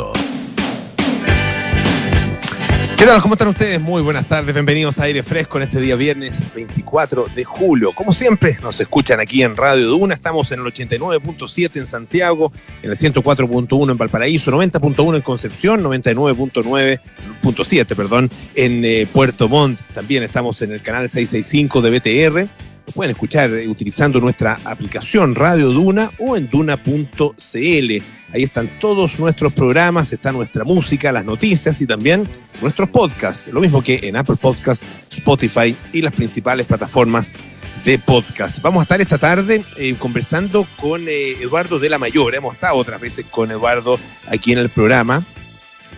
mundo. ¿Qué tal? ¿Cómo están ustedes? Muy buenas tardes, bienvenidos a Aire Fresco en este día viernes 24 de julio. Como siempre, nos escuchan aquí en Radio Duna, estamos en el 89.7 en Santiago, en el 104.1 en Valparaíso, 90.1 en Concepción, 99.9.7, perdón, en eh, Puerto Montt. También estamos en el canal 665 de BTR. Pueden escuchar eh, utilizando nuestra aplicación Radio Duna o en duna.cl. Ahí están todos nuestros programas, está nuestra música, las noticias y también nuestros podcasts. Lo mismo que en Apple Podcasts, Spotify y las principales plataformas de podcast. Vamos a estar esta tarde eh, conversando con eh, Eduardo de la Mayor. Hemos estado otras veces con Eduardo aquí en el programa.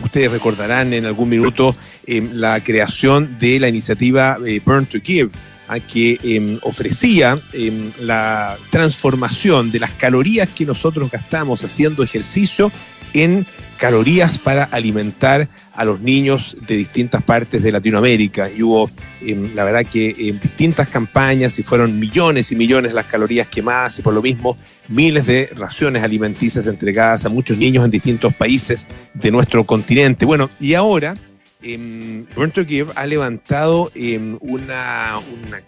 Ustedes recordarán en algún minuto la creación de la iniciativa Burn to Give que em, ofrecía em, la transformación de las calorías que nosotros gastamos haciendo ejercicio en calorías para alimentar a los niños de distintas partes de Latinoamérica. Y hubo, em, la verdad que distintas campañas y fueron millones y millones las calorías quemadas y por lo mismo miles de raciones alimenticias entregadas a muchos niños en distintos países de nuestro continente. Bueno, y ahora eh, to Give ha levantado em, una,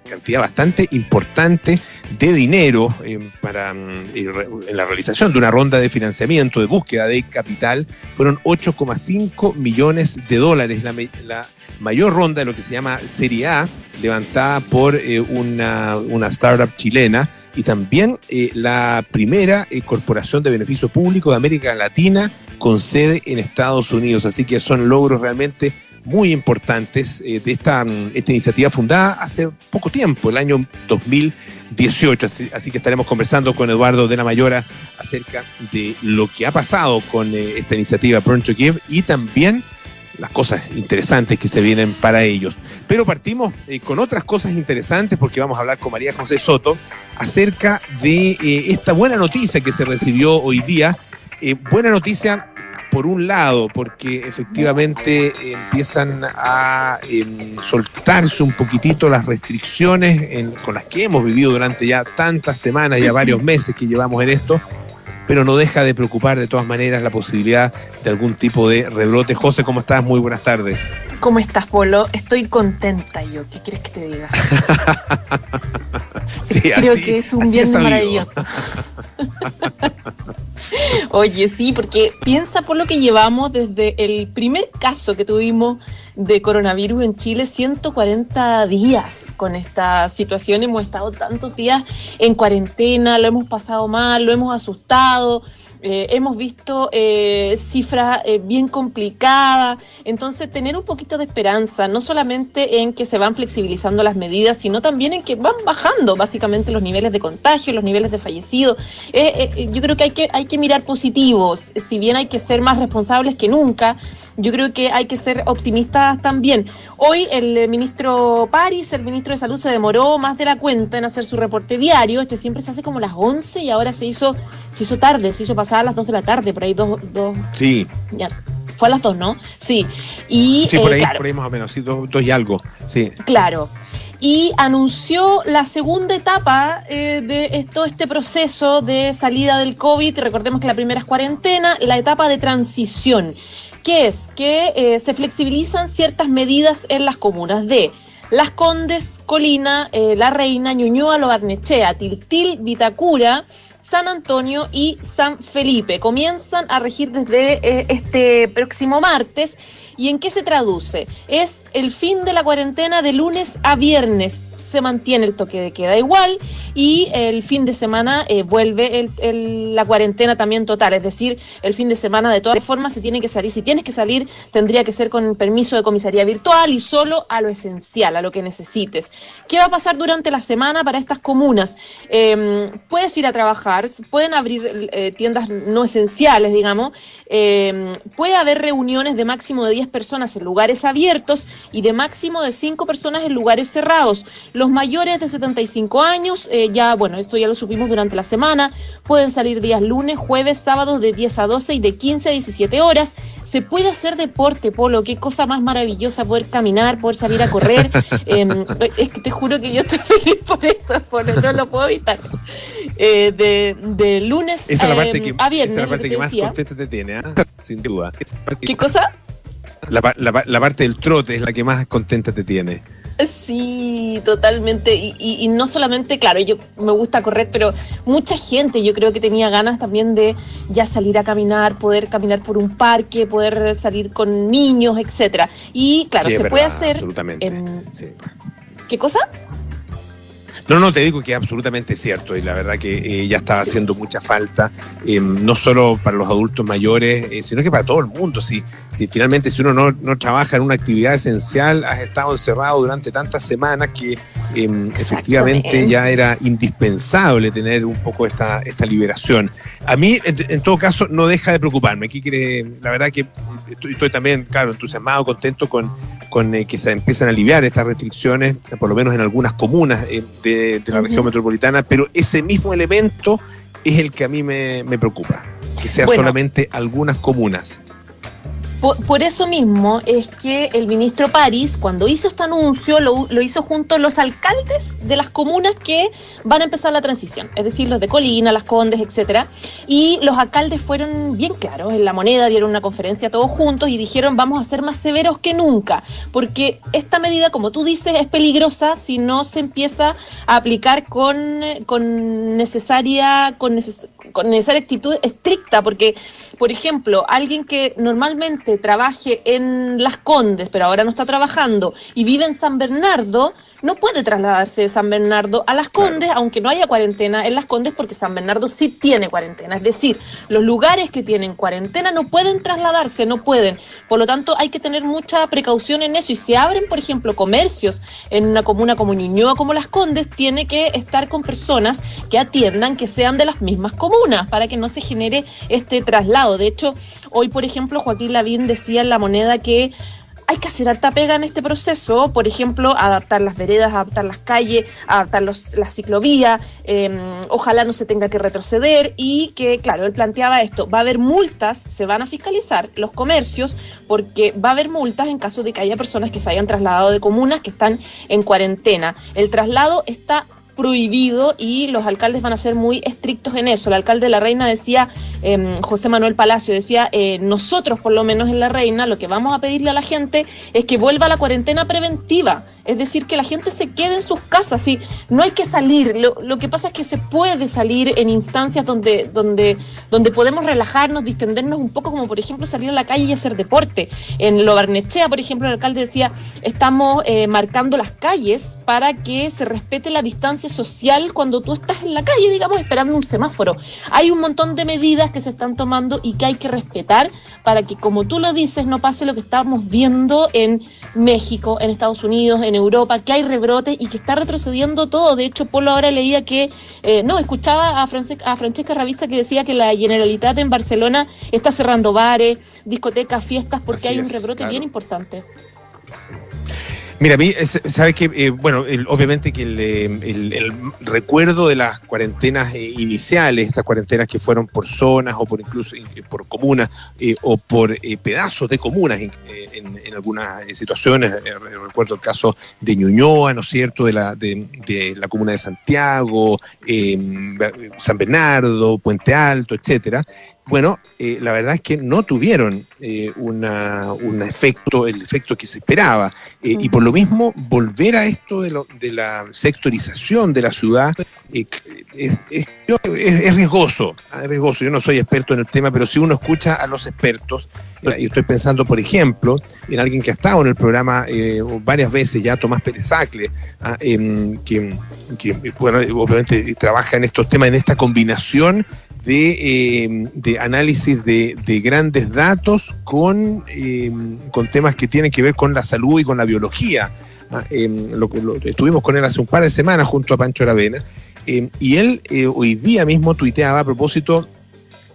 cantidad bastante importante de dinero em, para em, en la realización de una ronda de financiamiento de búsqueda de capital. Fueron 8,5 millones de dólares, la, mayor ronda de lo que se llama Serie A, levantada por eh, una, una startup chilena y también eh, la primera eh, corporación de beneficio público de América Latina con sede en Estados Unidos. Así que son logros realmente muy importantes eh, de esta, mm, esta iniciativa fundada hace poco tiempo, el año 2018. Así, que estaremos conversando con Eduardo de la Mayora acerca de lo que ha pasado con eh, esta iniciativa Burn to Give y también las cosas interesantes que se vienen para ellos. Pero partimos eh, con otras cosas interesantes porque vamos a hablar con María José Soto acerca de esta buena noticia que se recibió hoy día. buena noticia por un lado, porque efectivamente empiezan a em, soltarse un poquitito las restricciones con las que hemos vivido durante ya tantas semanas, ya varios meses que llevamos en esto, pero no deja de preocupar de todas maneras la posibilidad de algún tipo de rebrote. José, ¿cómo estás? Muy buenas tardes. ¿Cómo estás, Polo? Estoy contenta yo. ¿Qué quieres que te diga? sí, Creo que es un bien maravilloso. Oye, sí, porque piensa por lo que llevamos desde el primer caso que tuvimos de coronavirus en Chile, 140 días con esta situación. Hemos estado tantos días en cuarentena, lo hemos pasado mal, lo hemos asustado eh, hemos visto eh, cifras eh, bien complicadas, entonces tener un poquito de esperanza, no solamente en que se van flexibilizando las medidas, sino también en que van bajando básicamente los niveles de contagio, los niveles de fallecidos. yo creo que hay, que hay que mirar positivos, si bien hay que ser más responsables que nunca, yo creo que hay que ser optimistas también. Hoy el ministro París, el ministro de Salud, se demoró más de la cuenta en hacer su reporte diario. Este siempre se hace como a las 11 y ahora se hizo, se hizo tarde, se hizo pasar a las 2 de la tarde, por ahí dos... dos sí. Ya, fue a las 2, ¿no? Sí. Y, sí, por, eh, ahí, por ahí más o menos, sí, dos, y algo. Sí. Claro y anunció la segunda etapa eh, de todo este proceso de salida del COVID. Recordemos que la primera es cuarentena, la etapa de transición que es que eh, se flexibilizan ciertas medidas en las comunas de Las Condes, Colina, eh, La Reina, Ñuñoa, Lo Barnechea, Tiltil, Vitacura, San Antonio y San Felipe. Comienzan a regir desde eh, este próximo martes. ¿Y en qué se traduce? Es el fin de la cuarentena de lunes a viernes se mantiene el toque de queda igual y el fin de semana eh, vuelve la cuarentena también total, es decir, el fin de semana de todas formas se tiene que salir, si tienes que salir tendría que ser con permiso de comisaría virtual y solo a lo esencial, a lo que necesites. ¿Qué va a pasar durante la semana para estas comunas? Em, puedes ir a trabajar, pueden abrir eh, tiendas no esenciales, digamos, em, puede haber reuniones de máximo de 10 personas en lugares abiertos y de máximo de 5 personas en lugares cerrados. Los mayores de 75 años, eh, ya, bueno, esto ya lo supimos durante la semana, pueden salir días lunes, jueves, sábados de 10 a 12 y de 15 a 17 horas. Se puede hacer deporte, Polo, qué cosa más maravillosa poder caminar, poder salir a correr. Em, es que te juro que yo estoy feliz por eso, Polo, no lo puedo evitar. eh, de, de, lunes esa es la parte eh, que, a viernes. Esa es la parte que, más contenta te tiene, ¿ah? sin duda. Esa ¿Qué cosa? La, la la parte del trote es la que más contenta te tiene. Sí, totalmente. Y, y- y no solamente, claro, yo me gusta correr, pero mucha gente yo creo que tenía ganas también de ya salir a caminar, poder caminar por un parque, poder salir con niños, etcétera. Y claro, Sí, se puede hacer Absolutamente. en sí. ¿qué cosa? No, no, te digo que es absolutamente cierto y la verdad que eh, ya está haciendo mucha falta, eh, no solo para los adultos mayores, eh, sino que para todo el mundo. Si, si finalmente si uno no, no trabaja en una actividad esencial, has estado encerrado durante tantas semanas que eh, efectivamente ya era indispensable tener un poco esta, esta liberación. A mí, en, en todo caso, no deja de preocuparme. Aquí quiere, la verdad que estoy, estoy también, claro, entusiasmado, contento con, con eh, que se empiezan a aliviar estas restricciones, por lo menos en algunas comunas eh, de, de la región metropolitana, pero ese mismo elemento es el que a mí me, me preocupa, que sea Bueno. solamente algunas comunas. Por, eso mismo es que el ministro París, cuando hizo este anuncio, lo, hizo junto a los alcaldes de las comunas que van a empezar la transición, es decir, los de Colina, Las Condes, etcétera. Y los alcaldes fueron bien claros en la moneda, dieron una conferencia todos juntos y dijeron vamos a ser más severos que nunca, porque esta medida, como tú dices, es peligrosa si no se empieza a aplicar con, con necesaria, con, neces- con necesaria actitud estricta, porque por ejemplo, alguien que normalmente trabaje en Las Condes, pero ahora no está trabajando, y vive en San Bernardo, no puede trasladarse de San Bernardo a Las Condes, aunque no haya cuarentena en Las Condes, porque San Bernardo sí tiene cuarentena. Es decir, los lugares que tienen cuarentena no pueden trasladarse, no pueden. Por lo tanto, hay que tener mucha precaución en eso. Y si abren, por ejemplo, comercios en una comuna como Ñuñoa, como Las Condes, tiene que estar con personas que atiendan, que sean de las mismas comunas, para que no se genere este traslado. De hecho, hoy, por ejemplo, Joaquín Lavín decía en La Moneda que hay que hacer harta pega en este proceso, por ejemplo, adaptar las veredas, adaptar las calles, adaptar los, las ciclovías, eh, ojalá no se tenga que retroceder y que, claro, él planteaba esto, va a haber multas, se van a fiscalizar los comercios porque va a haber multas en caso de que haya personas que se hayan trasladado de comunas que están en cuarentena. El traslado está prohibido y los alcaldes van a ser muy estrictos en eso. El alcalde de La Reina decía, eh, José Manuel Palacio decía, eh, nosotros por lo menos en La Reina lo que vamos a pedirle a la gente es que vuelva a la cuarentena preventiva, es decir, que la gente se quede en sus casas, y no hay que salir, lo, lo que pasa es que se puede salir en instancias donde, donde, donde podemos relajarnos, distendernos un poco, como por ejemplo salir a la calle y hacer deporte. En Lo Barnechea, por ejemplo, el alcalde decía, estamos eh, marcando las calles para que se respete la distancia social cuando tú estás en la calle, digamos, esperando un semáforo. Hay un montón de medidas que se están tomando y que hay que respetar para que, como tú lo dices, no pase lo que estamos viendo en México, en Estados Unidos, en Europa, que hay rebrotes y que está retrocediendo todo. De hecho, Polo ahora leía que, eh, no, escuchaba a, France- a Francesca Ravizza que decía que la Generalitat en Barcelona está cerrando bares, discotecas, fiestas, porque Así hay un es, rebrote claro. bien importante. Mira, a mí, es- sabes que, eh, bueno, el- obviamente que el, eh, el- el recuerdo de las cuarentenas eh, iniciales, estas cuarentenas que fueron por zonas o por incluso por comunas o por pedazos de comunas en, en- algunas situaciones, re- recuerdo el caso de Ñuñoa, ¿no es cierto?, de la, de, de la comuna de Santiago, San Bernardo, Puente Alto, etcétera. Bueno, eh, la verdad es que no tuvieron eh, una, un efecto, el efecto que se esperaba. Eh, Y por lo mismo, volver a esto de, lo- de la sectorización de la ciudad eh, es, riesgoso, ah, es riesgoso. Yo no soy experto en el tema, pero si uno escucha a los expertos, y estoy pensando, por ejemplo, en alguien que ha estado en el programa varias veces ya, Tomás Pérez Acle, ah, em, que, que, bueno, obviamente trabaja en estos temas, en esta combinación de, eh, de análisis de, de grandes datos con, eh, con temas que tienen que ver con la salud y con la biología. Ah, eh, lo- lo- estuvimos con él hace un par de semanas junto a Pancho Aravena eh, y él eh, hoy día mismo tuiteaba a propósito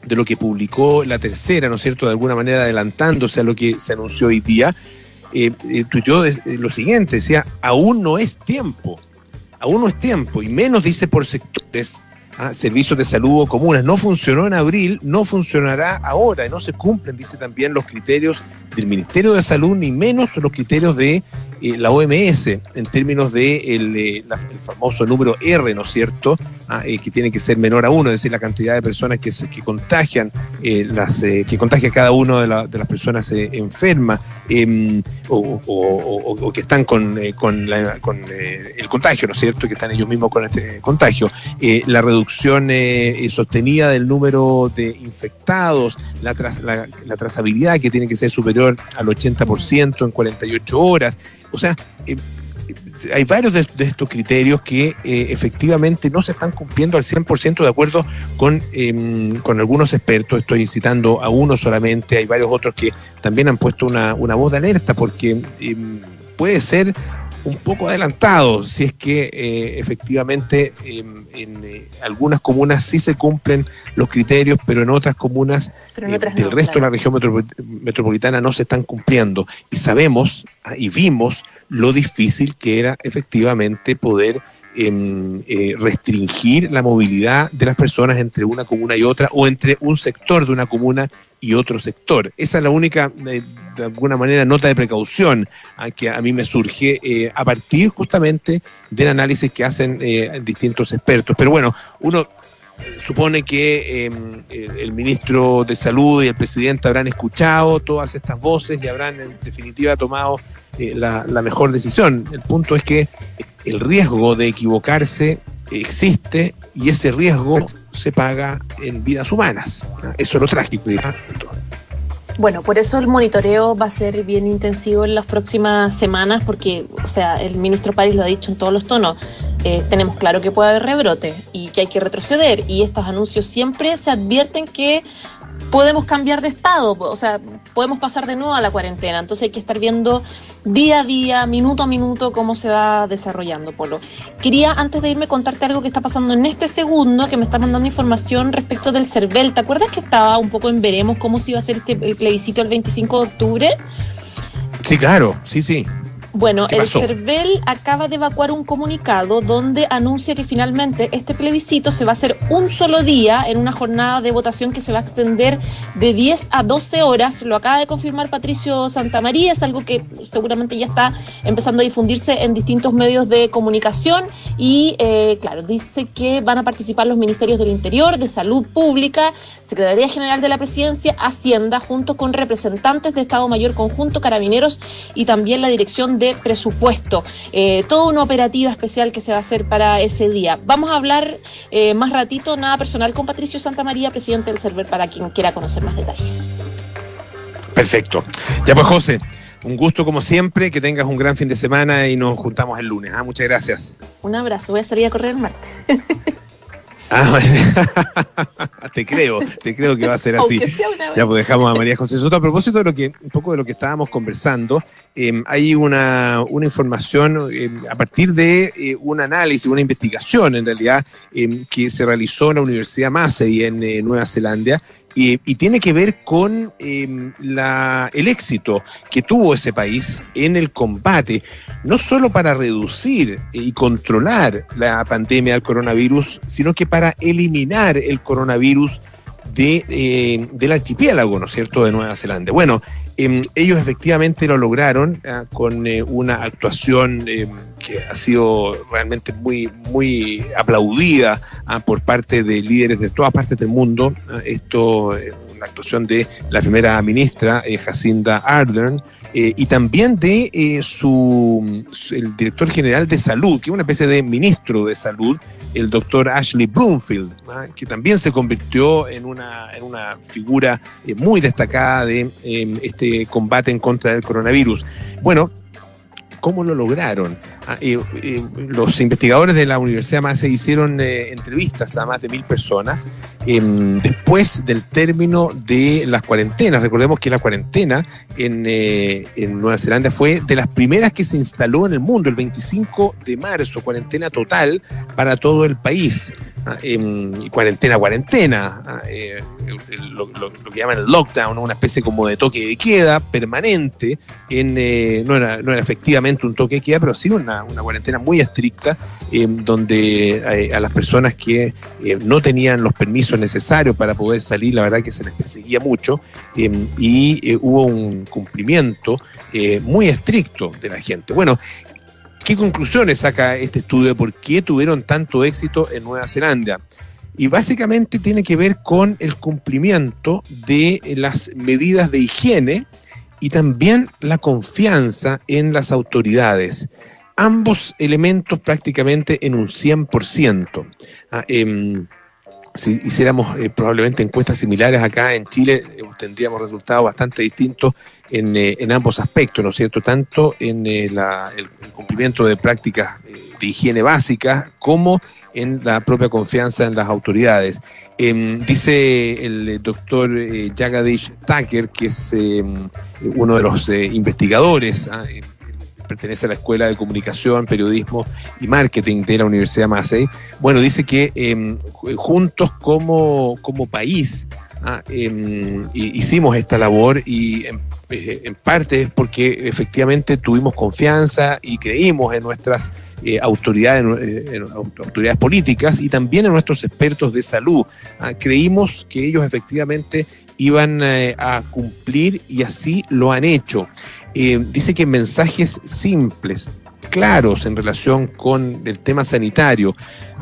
de lo que publicó la tercera, ¿no es cierto?, de alguna manera adelantándose a lo que se anunció hoy día, eh, tuiteó lo siguiente, decía, aún no es tiempo, aún no es tiempo, y menos dice por sectores, ah, servicios de salud o comunas, no funcionó en abril, no funcionará ahora, y no se cumplen, dice también, los criterios del Ministerio de Salud, ni menos los criterios de eh, la OMS en términos de el, famoso número R, ¿no es cierto? Ah, que tiene que ser menor a uno, es decir, la cantidad de personas que, que contagian, las, que contagia cada una de, las personas enfermas em, o, que están con, con, el contagio, ¿no es cierto? Que están ellos mismos con este contagio. la reducción sostenida del número de infectados, la, la, trazabilidad que tiene que ser superior al 80% en 48 horas. O sea, eh, hay varios de, estos criterios que eh, efectivamente no se están cumpliendo al 100% de acuerdo con, em, con algunos expertos. Estoy citando a uno solamente, hay varios otros que también han puesto una, una voz de alerta porque em, puede ser un poco adelantado si es que eh, efectivamente em, en eh, algunas comunas sí se cumplen los criterios, pero en otras comunas eh, del resto de la región metropolitana no se están cumpliendo. Y sabemos ah, y vimos lo difícil que era efectivamente poder em, restringir la movilidad de las personas entre una comuna y otra o entre un sector de una comuna y otro sector. Esa es la única, eh, de alguna manera, nota de precaución a que a mí me surge eh, a partir justamente del análisis que hacen eh, distintos expertos. Pero bueno, uno supone que em, el ministro de Salud y el presidente habrán escuchado todas estas voces y habrán en definitiva tomado la, la mejor decisión. El punto es que el riesgo de equivocarse existe y ese riesgo se paga en vidas humanas. Eso es lo trágico. Bueno, por eso el monitoreo va a ser bien intensivo en las próximas semanas, porque, o sea, el ministro París lo ha dicho en todos los tonos. Eh, tenemos claro que puede haber rebrote y que hay que retroceder, y estos anuncios siempre se advierten que podemos cambiar de estado, o sea, podemos pasar de nuevo a la cuarentena. Entonces hay que estar viendo día a día, minuto a minuto, cómo se va desarrollando, Polo. Quería, antes de irme, contarte algo que está pasando en este segundo, que me está mandando información respecto del CERVEL. ¿Te acuerdas que estaba un poco en veremos cómo se iba a hacer este plebiscito el 25 de octubre? Sí, claro, sí, sí. Bueno, el CERVEL acaba de evacuar un comunicado donde anuncia que finalmente este plebiscito se va a hacer un solo día en una jornada de votación que se va a extender de 10 a 12 horas. Lo acaba de confirmar Patricio Santamaría, es algo que seguramente ya está empezando a difundirse en distintos medios de comunicación y, eh, claro, dice que van a participar los ministerios del Interior, de Salud Pública, Secretaría General de la Presidencia, Hacienda, junto con representantes de Estado Mayor Conjunto, Carabineros y también la Dirección de presupuesto. Eh, toda una operativa especial que se va a hacer para ese día. Vamos a hablar eh, más ratito, nada personal, con Patricio Santamaría, presidente del server, para quien quiera conocer más detalles. Perfecto. Ya pues, José. Un gusto como siempre, que tengas un gran fin de semana y nos juntamos el lunes. ¿ah? Muchas gracias. Un abrazo, voy a salir a correr el martes. Ah, te creo, te creo que va a ser así. Ya pues dejamos a María José Soto. A propósito de lo que, un poco de lo que estábamos conversando, em, hay una, una información em, a partir de eh, un análisis, una investigación en realidad, em, que se realizó en la Universidad Massey en eh, Nueva Zelanda, y, tiene que ver con em, la, el éxito que tuvo ese país en el combate, no solo para reducir y controlar la pandemia del coronavirus, sino que para eliminar el coronavirus de, eh, del archipiélago, ¿no es cierto?, de Nueva Zelanda. Bueno, em, ellos efectivamente lo lograron ah, con eh, una actuación em, que ha sido realmente muy, muy aplaudida ah, por parte de líderes de todas partes del mundo. Ah, esto es una actuación de la primera ministra, eh, Jacinda Ardern, y también de su, el director general de salud, que es una especie de ministro de salud, el doctor Ashley Bloomfield, ¿ah? que también se convirtió en una, en una figura eh, muy destacada de em, este combate en contra del coronavirus. Bueno, ¿cómo lo lograron? Ah, eh, eh, los investigadores de la Universidad Massey hicieron eh, entrevistas a más de mil personas em, después del término de las cuarentenas. Recordemos que la cuarentena en, en, Nueva Zelanda fue de las primeras que se instaló en el mundo, el 25 de marzo, cuarentena total para todo el país. Ah, em, cuarentena, cuarentena, ah, lo, que llaman el lockdown, una especie como de toque de queda permanente, no era efectivamente un toque de queda, pero sí una una, cuarentena muy estricta, donde a, las personas que no tenían los permisos necesarios para poder salir, la verdad que se les perseguía mucho y hubo un cumplimiento muy estricto de la gente. Bueno, ¿Qué conclusiones saca este estudio por qué tuvieron tanto éxito en Nueva Zelanda? Y básicamente tiene que ver con el cumplimiento de las medidas de higiene y también la confianza en las autoridades. Ambos elementos prácticamente en un 100%. Ah, em, si hiciéramos eh, probablemente encuestas similares acá en Chile, eh, tendríamos resultados bastante distintos eh, en, ambos aspectos, ¿no es cierto? Tanto en el, cumplimiento de prácticas de higiene básicas como en la propia confianza en las autoridades. Em, dice el doctor Jagadish Thacker, que es em, uno de los investigadores, ah, pertenece a la Escuela de Comunicación, Periodismo y Marketing de la Universidad Massey. Bueno, dice que em, juntos como, como país ah, em, hicimos esta labor y en, eh, en, parte es porque efectivamente tuvimos confianza y creímos en nuestras eh, autoridades, en, autoridades políticas y también en nuestros expertos de salud. Ah, creímos que ellos efectivamente iban eh, a cumplir y así lo han hecho. Eh, dice que mensajes simples, claros en relación con el tema sanitario,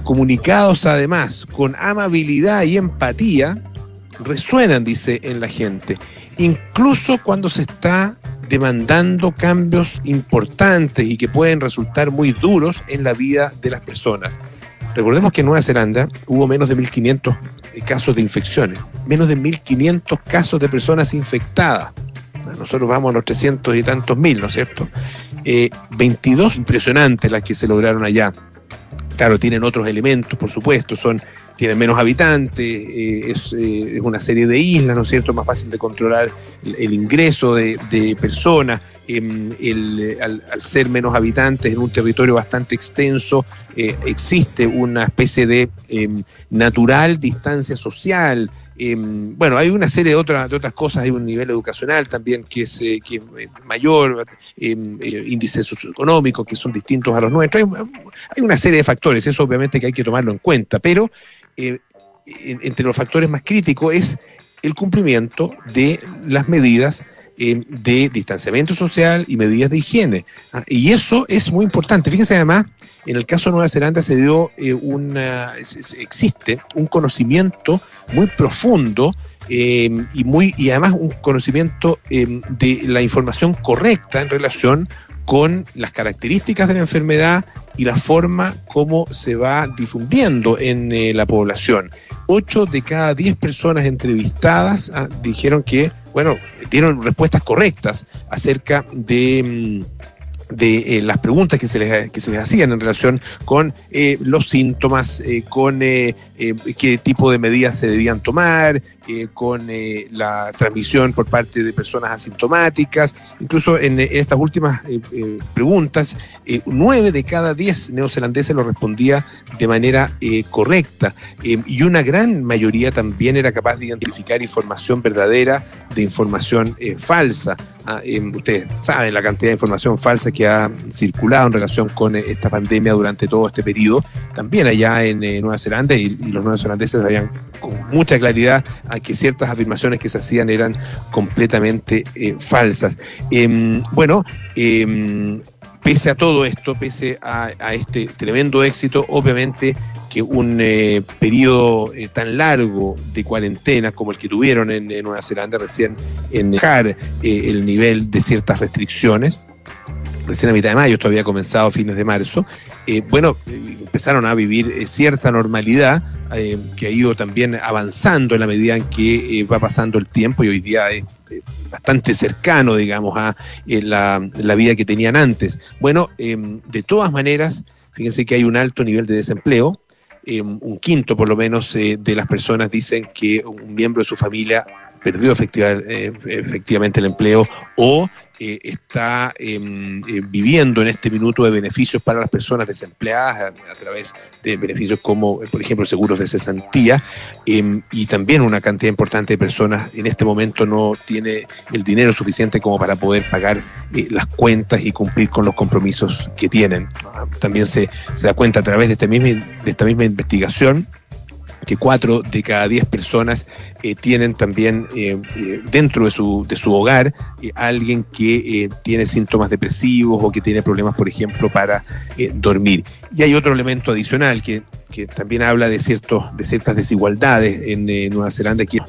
comunicados además con amabilidad y empatía, resuenan, dice, en la gente, incluso cuando se está demandando cambios importantes y que pueden resultar muy duros en la vida de las personas. Recordemos que en Nueva Zelanda hubo menos de 1.500 casos de infecciones, menos de 1.500 casos de personas infectadas. Nosotros vamos a los 300 y tantos mil, ¿no es cierto? 22 eh, impresionantes las que se lograron allá. Claro, tienen otros elementos, por supuesto, son tienen menos habitantes, eh, eh, es, una serie de islas, ¿no es cierto? Más fácil de controlar el, ingreso de, personas. Em, al, ser menos habitantes en un territorio bastante extenso, existe una especie de em, natural distancia social, Em, bueno, hay una serie de otras, otras cosas, hay un nivel educacional también que es, eh, eh, mayor, em, eh, índices socioeconómicos que son distintos a los nuestros. Hay, una serie de factores, eso obviamente que hay que tomarlo en cuenta, pero entre los factores más críticos es el cumplimiento de las medidas em, de distanciamiento social y medidas de higiene. Ah, y eso es muy importante. Fíjense además en el caso de Nueva Zelanda se dio eh, una, existe un conocimiento muy profundo eh, y muy y además un conocimiento eh, de la información correcta en relación con las características de la enfermedad y la forma como se va difundiendo en la población. Ocho de cada diez personas entrevistadas ah, dijeron que, bueno, dieron respuestas correctas acerca de... Mm, de eh, las preguntas que se, les, que se les hacían en relación con eh, los síntomas, eh, con qué tipo de medidas se debían tomar, con la transmisión por parte de personas asintomáticas. Incluso en, estas últimas preguntas, nueve de cada diez neozelandeses lo respondía de manera correcta y una gran mayoría también era capaz de identificar información verdadera de información falsa. Ah, ustedes saben la cantidad de información falsa que ha circulado en relación con eh, esta pandemia durante todo este periodo, también allá en eh, Nueva Zelanda, y, los neozelandeses sabían con mucha claridad que ciertas afirmaciones que se hacían eran completamente eh, falsas. Em, bueno, em, pese a todo esto, pese a, este tremendo éxito, obviamente que un eh, periodo eh, tan largo de cuarentena como el que tuvieron en, Nueva Zelanda recién en dejar eh, el nivel de ciertas restricciones, recién a mitad de mayo, esto había comenzado a fines de marzo, bueno, empezaron a vivir cierta normalidad que ha ido también avanzando en la medida en que va pasando el tiempo y hoy día es bastante cercano, digamos, a la, la, vida que tenían antes. Bueno, de todas maneras, fíjense que hay un alto nivel de desempleo, eh, un quinto por lo menos eh, de las personas dicen que un miembro de su familia perdió eh, efectivamente el empleo o eh, está em, eh, viviendo en este minuto de beneficios para las personas desempleadas a, través de beneficios como, por ejemplo, seguros de cesantía, em, y también una cantidad importante de personas en este momento no tiene el dinero suficiente como para poder pagar las cuentas y cumplir con los compromisos que tienen. También se, se da cuenta a través de, este mismo, de esta misma investigación que cuatro de cada diez personas eh, tienen también eh, eh, dentro de su, de su hogar alguien que tiene síntomas depresivos o que tiene problemas, por ejemplo, para dormir. Y hay otro elemento adicional que, que también habla de, ciertos, de ciertas desigualdades en Nueva Zelanda, que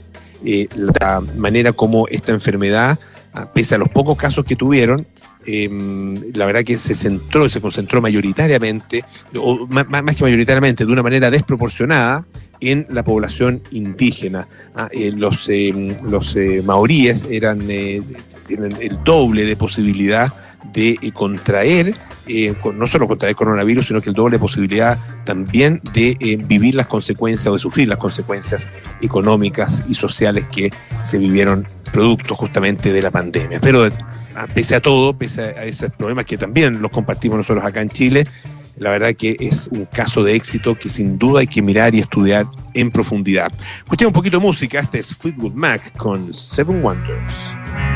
es la manera como esta enfermedad, ah, pese a los pocos casos que tuvieron, em, la verdad que se centró, se concentró mayoritariamente, o más, que mayoritariamente, de una manera desproporcionada en la población indígena. Ah, eh, los eh, los eh, maoríes eran, tienen el doble de posibilidad de contraer, no solo contraer coronavirus, sino que el doble de posibilidad también de vivir las consecuencias o de sufrir las consecuencias económicas y sociales que se vivieron producto justamente de la pandemia. Pero ah, pese a todo, pese a esos problemas que también los compartimos nosotros acá en Chile, la verdad que es un caso de éxito que sin duda hay que mirar y estudiar en profundidad. Escuchemos un poquito de música. Este es Fleetwood Mac con Seven Wonders.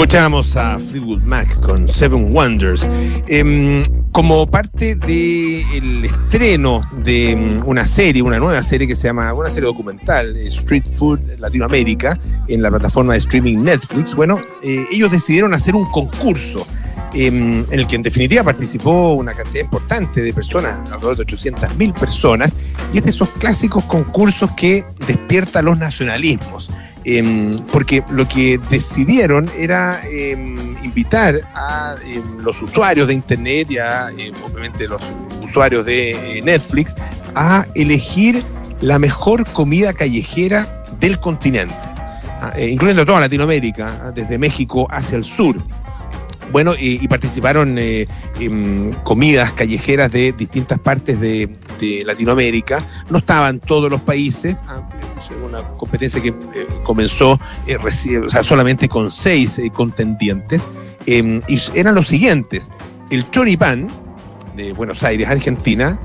Escuchamos a Fleetwood Mac con Seven Wonders. Em, como parte del estreno de em, una serie, una nueva serie que se llama, una serie documental, eh, Street Food Latinoamérica, en la plataforma de streaming Netflix, bueno, eh, ellos decidieron hacer un concurso em, en el que en definitiva participó una cantidad importante de personas, alrededor de 800 mil personas, y es de esos clásicos concursos que despierta los nacionalismos. Em, porque lo que decidieron era em, invitar a em, los usuarios de Internet y a, obviamente, los usuarios de eh, Netflix a elegir la mejor comida callejera del continente, ah, eh, incluyendo toda Latinoamérica, ah, desde México hacia el sur. Bueno, y, participaron eh, comidas callejeras de distintas partes de, Latinoamérica. No estaban todos los países, ah, una competencia que eh, comenzó eh, solamente con seis contendientes, em, y eran los siguientes. El choripán, de Buenos Aires, Argentina,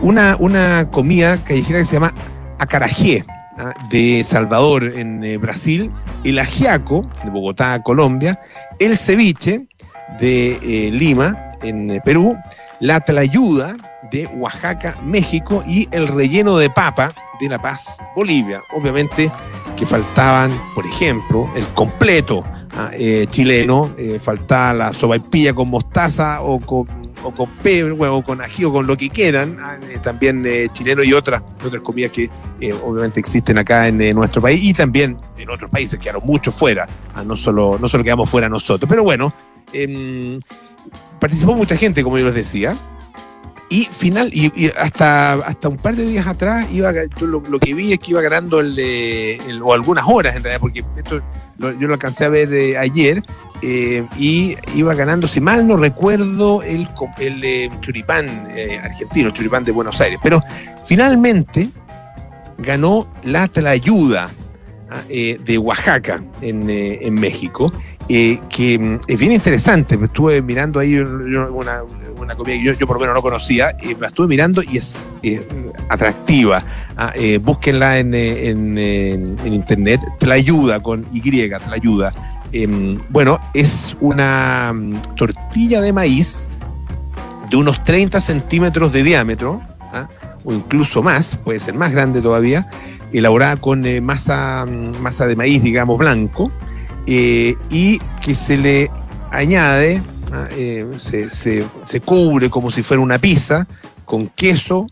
una, una comida callejera que se llama acarajé, ¿ah? de Salvador en Brasil, el ajiaco de Bogotá, Colombia, el ceviche de Lima en Perú, la tlayuda de Oaxaca, México y el relleno de papa de La Paz, Bolivia. Obviamente que faltaban, por ejemplo, el completo ah, eh, chileno, eh, faltaba la sopaipilla con mostaza o con, o con o con ají o con lo que quieran, ah, eh, también chileno y otras, otras comidas que obviamente existen acá en nuestro país y también en otros países, quedaron mucho fuera, ah, no, solo, no solo quedamos fuera nosotros, pero bueno, em, participó mucha gente, como yo les decía, y final, y, hasta, hasta un par de días atrás, iba lo, que vi es que iba ganando el, o algunas horas en realidad, porque esto yo lo alcancé a ver eh, ayer, eh, y iba ganando, si mal no recuerdo, el, el eh, churipán argentino, churipán de Buenos Aires. Pero finalmente ganó la tlayuda ah, de Oaxaca en, en México, que mm, es bien interesante. Estuve mirando ahí una comida que yo, por lo menos no conocía, eh, la estuve mirando y es eh, atractiva. Ah, eh, búsquenla en, en, en, internet, ayuda con Y, ayuda em, bueno, es una mm, tortilla de maíz de unos 30 centímetros de diámetro, ¿ah? o incluso más, puede ser más grande todavía, elaborada con masa, mm, masa de maíz, digamos, blanco, y que se le añade. Eh, se, cubre como si fuera una pizza con queso,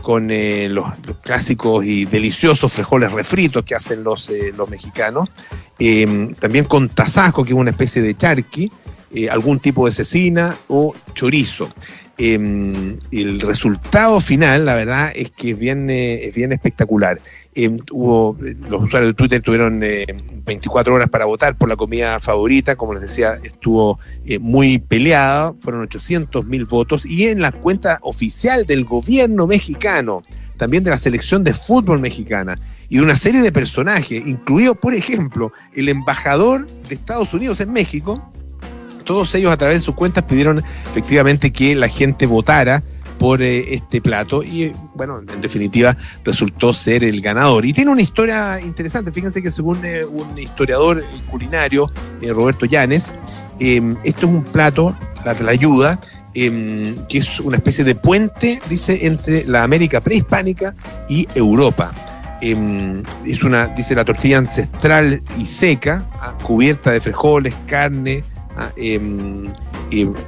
con eh, los, clásicos y deliciosos frijoles refritos que hacen los, eh, los mexicanos, también con tasajo, que es una especie de charqui, algún tipo de cecina o chorizo. el resultado final, la verdad, es que es bien, es bien espectacular. Eh, hubo, los usuarios de Twitter tuvieron 24 eh, horas para votar por la comida favorita, como les decía, estuvo eh, muy peleada, fueron 800 mil votos, y en la cuenta oficial del gobierno mexicano, también de la selección de fútbol mexicana, y de una serie de personajes, incluido, por ejemplo, el embajador de Estados Unidos en México, todos ellos a través de sus cuentas pidieron efectivamente que la gente votara por eh, este plato y bueno, en definitiva resultó ser el ganador. Y tiene una historia interesante, fíjense que según eh, un historiador culinario, eh, Roberto Llanes, em, esto es un plato, la ayuda, em, que es una especie de puente, dice, entre la América prehispánica y Europa. Em, es una, dice, la tortilla ancestral y seca, ah, cubierta de frijoles, carne, Ah, em,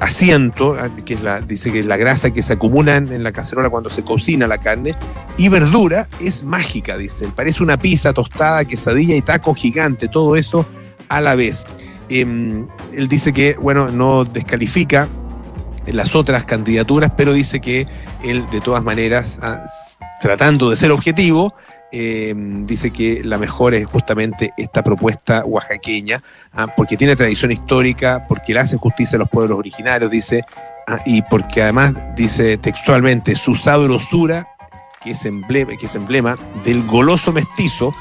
asiento, ah, que es la, dice que la grasa que se acumula en, la cacerola cuando se cocina la carne, y verdura es mágica, dice, parece una pizza tostada, quesadilla y taco gigante, todo eso a la vez. Em, él dice que, bueno, no descalifica las otras candidaturas, pero dice que él, de todas maneras, ah, tratando de ser objetivo, Em, dice que la mejor es justamente esta propuesta oaxaqueña, ah, porque tiene tradición histórica, porque le hace justicia a los pueblos originarios, dice, ah, y porque además dice textualmente su sabrosura, que es, emblema, que es emblema del goloso mestizo,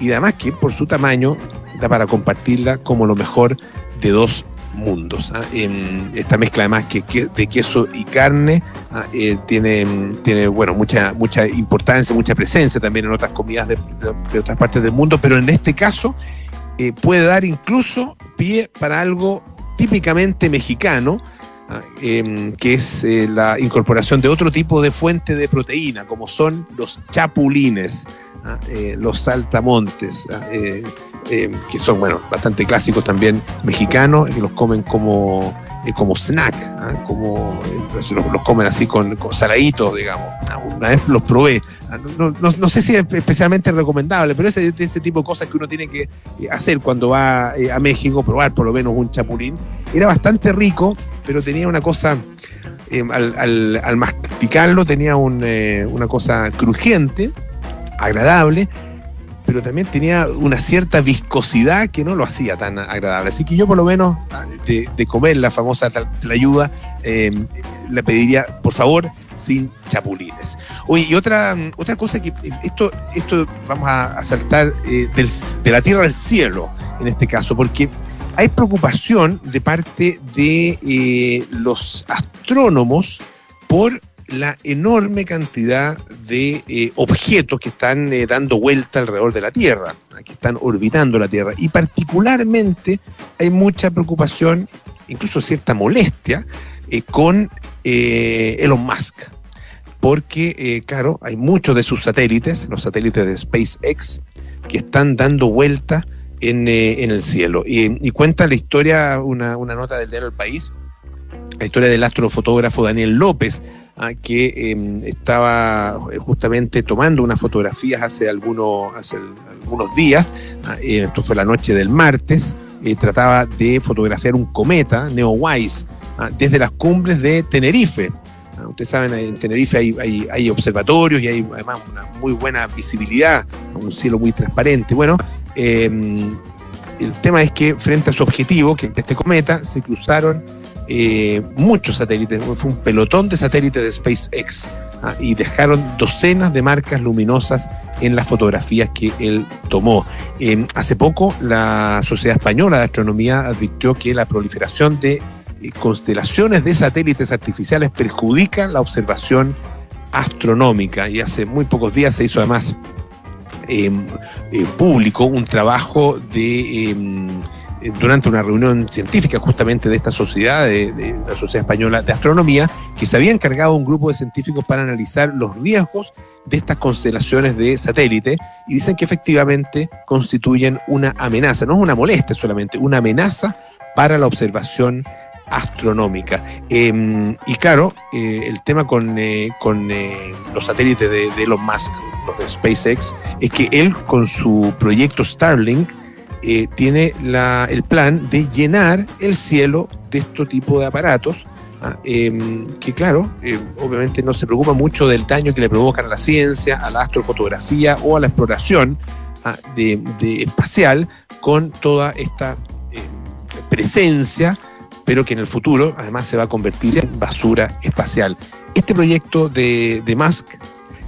y además que por su tamaño da para compartirla como lo mejor de dos mundos. ¿ah? Esta mezcla además que, de queso y carne ¿ah? eh, tiene, tiene bueno, mucha, mucha importancia, mucha presencia también en otras comidas de, otras partes del mundo, pero en este caso eh, puede dar incluso pie para algo típicamente mexicano, em, que es eh, la incorporación de otro tipo de fuente de proteína, como son los chapulines, ah, eh, los saltamontes, ah, em, que son bueno, bastante clásicos también mexicanos, los comen como eh, como snack, ¿ah? como eh, los, comen así con, con saladitos, digamos. Una vez los probé. Ah, no, sé si es especialmente recomendable, pero ese, ese tipo de cosas que uno tiene que eh, hacer cuando va a México, probar por lo menos un chapulín. Era bastante rico, pero tenía una cosa, al, al, masticarlo tenía una cosa crujiente, agradable, pero también tenía una cierta viscosidad que no lo hacía tan agradable. Así que yo por lo menos de, comer la famosa tlayuda eh, le pediría, por favor, sin chapulines. Oye, y otra, otra cosa que esto, esto vamos a, saltar eh, de la tierra al cielo en este caso, porque hay preocupación de parte de eh, los astrónomos por la enorme cantidad de eh, objetos que están eh, dando vuelta alrededor de la Tierra, que están orbitando la Tierra. Y particularmente hay mucha preocupación, incluso cierta molestia, con Elon Musk. Porque, claro, hay muchos de sus satélites, los satélites de SpaceX, que están dando vuelta en, el cielo. Y, cuenta la historia, una, una nota del diario El País, la historia del astrofotógrafo Daniel López, que em, estaba eh, justamente tomando unas fotografías hace algunos, hace algunos días, ah, eh, esto fue la noche del martes, eh, trataba de fotografiar un cometa, Neowise, ah, desde las cumbres de Tenerife. Ah, ustedes saben, en Tenerife hay, hay, observatorios y hay además una muy buena visibilidad, un cielo muy transparente. Bueno, em, el tema es que frente a su objetivo, que este cometa, se cruzaron eh, muchos satélites, fue un pelotón de satélites de SpaceX ¿ah? y dejaron docenas de marcas luminosas en las fotografías que él tomó. hace poco la Sociedad Española de Astronomía advirtió que la proliferación de eh, constelaciones de satélites artificiales perjudica la observación astronómica y hace muy pocos días se hizo además em, eh, público un trabajo de em, eh, durante una reunión científica justamente de esta sociedad, de, la Sociedad Española de Astronomía, que se había encargado un grupo de científicos para analizar los riesgos de estas constelaciones de satélite y dicen que efectivamente constituyen una amenaza, no es una molestia solamente, una amenaza para la observación astronómica. Em, y claro, eh, el tema con, eh, con los satélites de, Elon Musk, los de SpaceX, es que él con su proyecto Starlink, eh, tiene el plan de llenar el cielo de este tipo de aparatos, ah, em, que claro, eh, obviamente no se preocupa mucho del daño que le provocan a la ciencia, a la astrofotografía o a la exploración ah, de, espacial con toda esta eh, presencia, pero que en el futuro además se va a convertir en basura espacial. Este proyecto de, Musk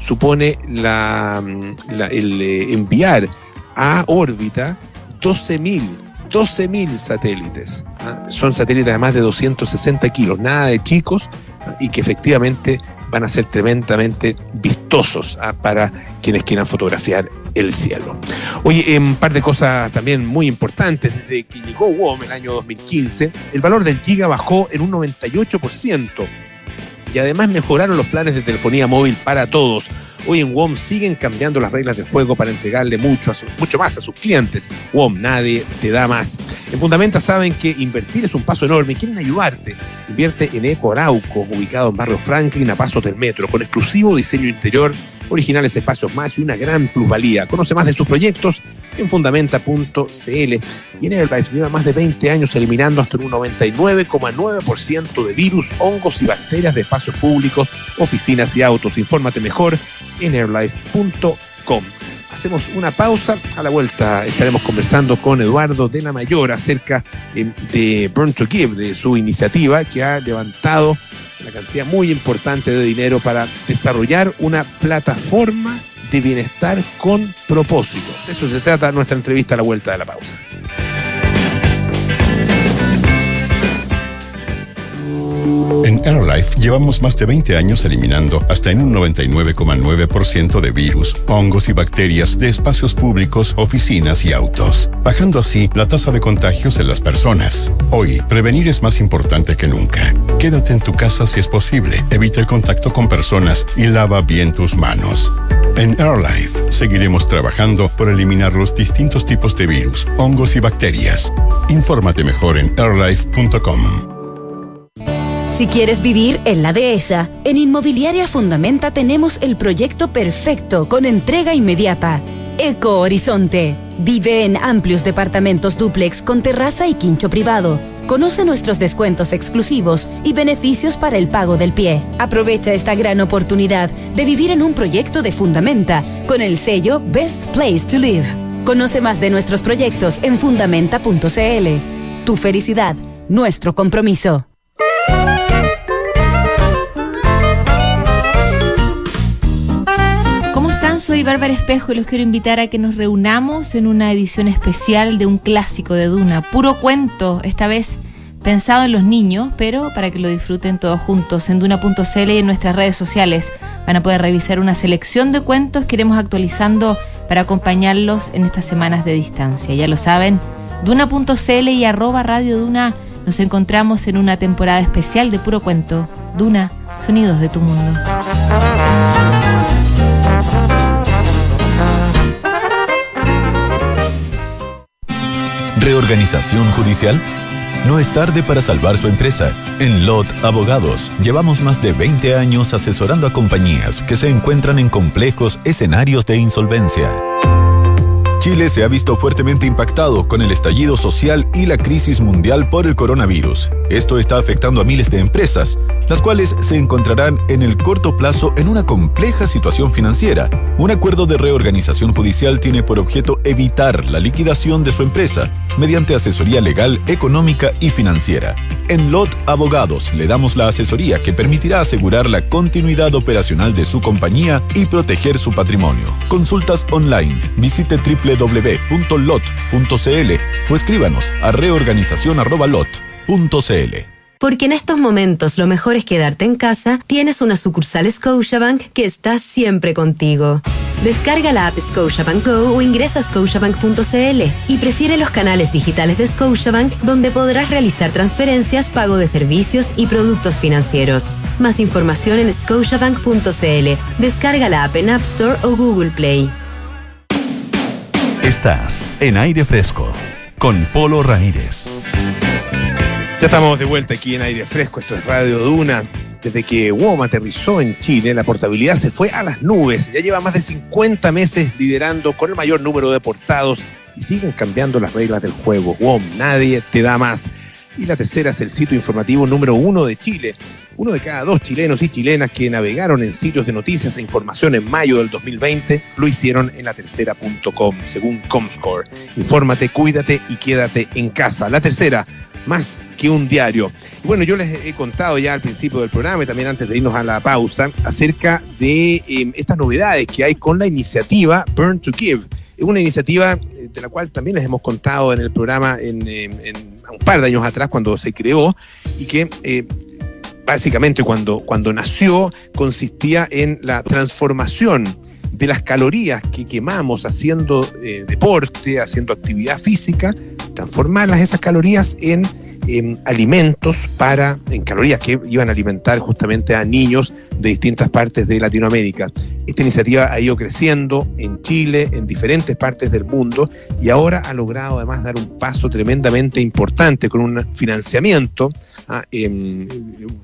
supone el enviar a órbita 12.000 12.000 satélites. ¿ah? Son satélites de más de 260 kilos, nada de chicos. Y que efectivamente van a ser tremendamente vistosos ¿ah? para quienes quieran fotografiar el cielo. Oye, un par de cosas también muy importantes. Desde que llegó WOM el año 2015, el valor del giga bajó en un 98%. Y además mejoraron los planes de telefonía móvil para todos Hoy en WOM siguen cambiando las reglas del juego para entregarle mucho, mucho más a sus clientes. WOM, nadie te da más. En Fundamenta saben que invertir es un paso enorme y quieren ayudarte. Invierte en Eco Arauco, ubicado en Barrio Franklin, a pasos del metro, con exclusivo diseño interior, originales espacios más y una gran plusvalía. Conoce más de sus proyectos en fundamenta.cl. Y en Herbalife lleva más de 20 años eliminando hasta un 99,9% de virus, hongos y bacterias de espacios públicos, oficinas y autos. Infórmate mejor en airlife.com. Hacemos una pausa. A la vuelta estaremos conversando con Eduardo de la Mayor acerca de Burn to Give, de su iniciativa que ha levantado una cantidad muy importante de dinero para desarrollar una plataforma de bienestar con propósito. De eso se trata nuestra entrevista a la vuelta de la pausa. En AirLife llevamos más de 20 años eliminando hasta en un 99,9% de virus, hongos y bacterias de espacios públicos, oficinas y autos, bajando así la tasa de contagios en las personas. Hoy, prevenir es más importante que nunca. Quédate en tu casa si es posible, evita el contacto con personas y lava bien tus manos. En AirLife seguiremos trabajando por eliminar los distintos tipos de virus, hongos y bacterias. Infórmate mejor en airlife.com. Si quieres vivir en la dehesa, en Inmobiliaria Fundamenta tenemos el proyecto perfecto con entrega inmediata. Eco Horizonte. Vive en amplios departamentos dúplex con terraza y quincho privado. Conoce nuestros descuentos exclusivos y beneficios para el pago del pie. Aprovecha esta gran oportunidad de vivir en un proyecto de Fundamenta con el sello Best Place to Live. Conoce más de nuestros proyectos en fundamenta.cl. Tu felicidad, nuestro compromiso. Soy Bárbara Espejo y los quiero invitar a que nos reunamos en una edición especial de un clásico de Duna, puro cuento, esta vez pensado en los niños, pero para que lo disfruten todos juntos en duna.cl y en nuestras redes sociales. Van a poder revisar una selección de cuentos que iremos actualizando para acompañarlos en estas semanas de distancia. Ya lo saben, duna.cl y arroba Radio Duna nos encontramos en una temporada especial de puro cuento. Duna, sonidos de tu mundo. ¿Reorganización judicial? No es tarde para salvar su empresa. En LOT Abogados llevamos más de 20 años asesorando a compañías que se encuentran en complejos escenarios de insolvencia. Chile se ha visto fuertemente impactado con el estallido social y la crisis mundial por el coronavirus. Esto está afectando a miles de empresas, las cuales se encontrarán en el corto plazo en una compleja situación financiera. Un acuerdo de reorganización judicial tiene por objeto evitar la liquidación de su empresa mediante asesoría legal, económica y financiera. En LOT Abogados le damos la asesoría que permitirá asegurar la continuidad operacional de su compañía y proteger su patrimonio. Consultas online. Visite www.lot.cl o escríbanos a reorganización.lot.cl. Porque en estos momentos lo mejor es quedarte en casa, tienes una sucursal Scotiabank que está siempre contigo. Descarga la app Scotiabank Go o ingresa a scotiabank.cl y prefiere los canales digitales de Scotiabank donde podrás realizar transferencias, pago de servicios y productos financieros. Más información en scotiabank.cl. Descarga la app en App Store o Google Play. Estás en aire fresco con Polo Ramírez. Ya estamos de vuelta aquí en aire fresco, esto es Radio Duna. Desde que WOM aterrizó en Chile, la portabilidad se fue a las nubes. Ya lleva más de 50 meses liderando con el mayor número de portados y siguen cambiando las reglas del juego. WOM, nadie te da más. Y la tercera es el sitio informativo número uno de Chile. Uno de cada dos chilenos y chilenas que navegaron en sitios de noticias e información en mayo del 2020 lo hicieron en la tercera.com, según Comscore. Infórmate, cuídate y quédate en casa. La tercera más que un diario. Y bueno, yo les he contado ya al principio del programa y también antes de irnos a la pausa acerca de em, estas novedades que hay con la iniciativa Burn to Give. Es una iniciativa eh, de la cual también les hemos contado en el programa en, em, un par de años atrás cuando se creó y que eh, básicamente cuando, cuando nació consistía en la transformación de las calorías que quemamos haciendo eh, deporte, haciendo actividad física, transformarlas esas calorías en, alimentos para, en calorías que iban a alimentar justamente a niños de distintas partes de Latinoamérica. Esta iniciativa ha ido creciendo en Chile, en diferentes partes del mundo y ahora ha logrado además dar un paso tremendamente importante con un financiamiento ah, em,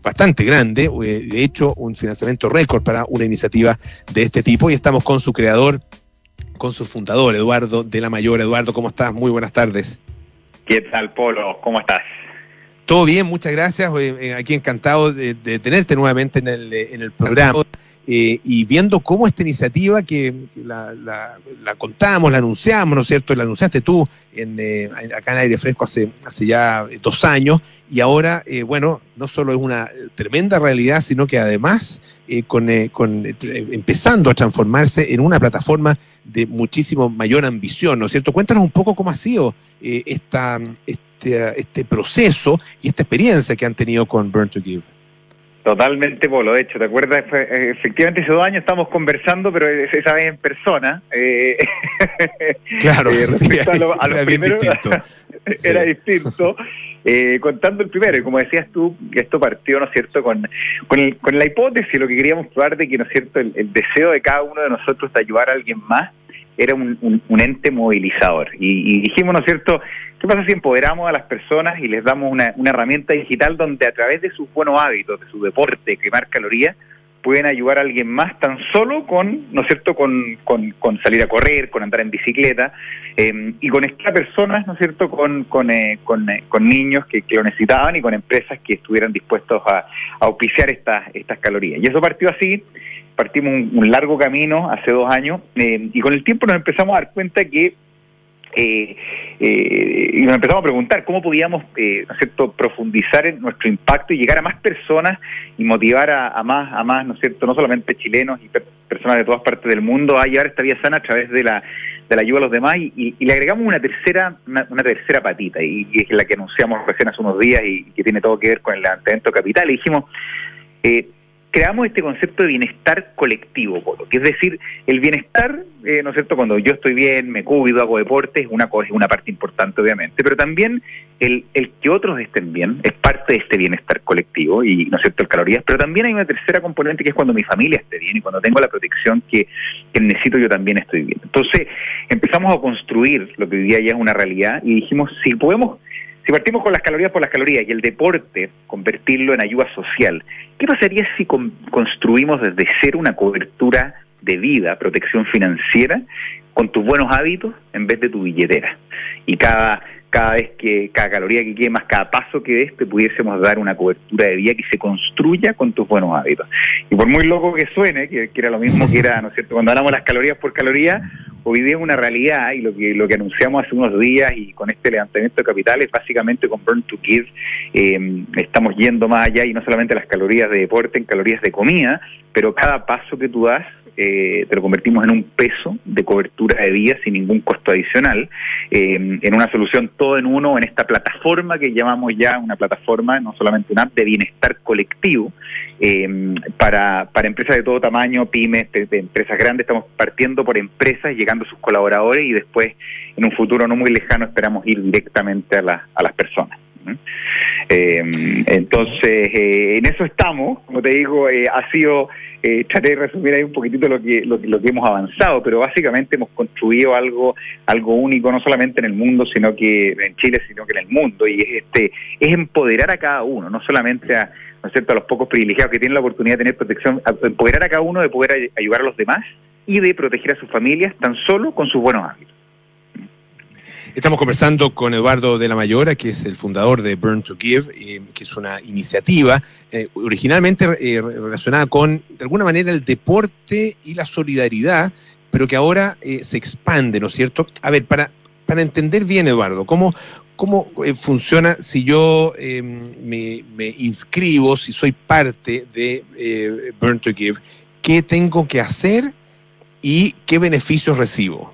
bastante grande, eh, de hecho un financiamiento récord para una iniciativa de este tipo y estamos con su creador, con su fundador, Eduardo de la Mayor. Eduardo, ¿cómo estás? Muy buenas tardes. ¿Qué tal, Polo? ¿Cómo estás? Todo bien, muchas gracias. Eh, aquí encantado de, tenerte nuevamente en el, en el programa. Eh, y viendo cómo esta iniciativa que la, la, la, contamos, la anunciamos, ¿no es cierto? La anunciaste tú en, eh, acá en Aire Fresco hace, ya dos años y ahora, bueno, no solo es una tremenda realidad, sino que además con empezando a transformarse en una plataforma de muchísimo mayor ambición, ¿no es cierto? Cuéntanos un poco cómo ha sido esta, este, este proceso y esta experiencia que han tenido con Burn to Give. Totalmente, Polo. De hecho, ¿te acuerdas? Eh, efectivamente, hace dos años estábamos conversando, pero esa vez en persona. Eh, claro, eh, a, era distinto. era distinto. contando el primero, y como decías tú, esto partió, ¿no es cierto?, con, con, la hipótesis, lo que queríamos probar de que, ¿no es cierto?, el, deseo de cada uno de nosotros de ayudar a alguien más era un, un, ente movilizador. Y, y dijimos, ¿no es cierto?, ¿Qué pasa si empoderamos a las personas y les damos una, herramienta digital donde a través de sus buenos hábitos, de su deporte, quemar calorías, pueden ayudar a alguien más tan solo con, ¿no es cierto?, con, salir a correr, con andar en bicicleta em, y con estas personas, ¿no es cierto?, con, eh, eh, niños que, lo necesitaban y con empresas que estuvieran dispuestos a, auspiciar estas, calorías. Y eso partió así, partimos un, largo camino hace dos años em, y con el tiempo nos empezamos a dar cuenta que eh, eh, y nos empezamos a preguntar cómo podíamos eh, ¿no cierto? profundizar en nuestro impacto y llegar a más personas y motivar a, más, a más ¿no es cierto? no solamente chilenos y personas de todas partes del mundo a llevar esta vía sana a través de la, de la ayuda a los demás y, le agregamos una tercera una, tercera patita y, es la que anunciamos recién hace unos días y que tiene todo que ver con el levantamiento capital y dijimos eh, creamos este concepto de bienestar colectivo, que es decir, el bienestar, eh, ¿no es cierto?, cuando yo estoy bien, me cuido, hago deporte, es una, es una parte importante, obviamente, pero también el, el que otros estén bien es parte de este bienestar colectivo, y, ¿no es cierto?, el calorías, pero también hay una tercera componente que es cuando mi familia esté bien y cuando tengo la protección que, que necesito yo también estoy bien. Entonces, empezamos a construir lo que hoy día ya es una realidad y dijimos, si podemos si partimos con las calorías por las calorías y el deporte, convertirlo en ayuda social, ¿qué pasaría si construimos desde cero una cobertura de vida, protección financiera, con tus buenos hábitos en vez de tu billetera? Y cada, cada vez que, cada caloría que quemas, cada paso que des, te pudiésemos dar una cobertura de vida que se construya con tus buenos hábitos. Y por muy loco que suene, que, era lo mismo que era, ¿no es cierto?, cuando hablamos las calorías por caloría, hoy día es una realidad y lo que lo que anunciamos hace unos días y con este levantamiento de capital es básicamente con Burn to Give eh, estamos yendo más allá y no solamente las calorías de deporte en calorías de comida, pero cada paso que tú das eh, te lo convertimos en un peso de cobertura de vida sin ningún costo adicional, eh, en una solución todo en uno, en esta plataforma que llamamos ya una plataforma, no solamente una app de bienestar colectivo, eh, para, para empresas de todo tamaño, pymes, de, empresas grandes, estamos partiendo por empresas, llegando a sus colaboradores y después, en un futuro no muy lejano, esperamos ir directamente a, a las personas. Eh, entonces, eh, en eso estamos, como te digo, ha sido, eh, traté de resumir ahí un poquitito lo que, lo, lo, que hemos avanzado, pero básicamente hemos construido algo, algo único, no solamente en el mundo, sino que en Chile, sino que en el mundo, y es, este, es empoderar a cada uno, no solamente a, ¿no a los pocos privilegiados que tienen la oportunidad de tener protección, empoderar a cada uno de poder ayudar a los demás y de proteger a sus familias tan solo con sus buenos hábitos. Estamos conversando con Eduardo de la Mayora, que es el fundador de Burn to Give, eh, que es una iniciativa eh, originalmente eh, relacionada con, de alguna manera, el deporte y la solidaridad, pero que ahora se expande, ¿no es cierto? A ver, para, para entender bien, Eduardo, ¿cómo, cómo funciona si yo me, me, inscribo, si soy parte de Burn to Give? ¿Qué tengo que hacer y qué beneficios recibo?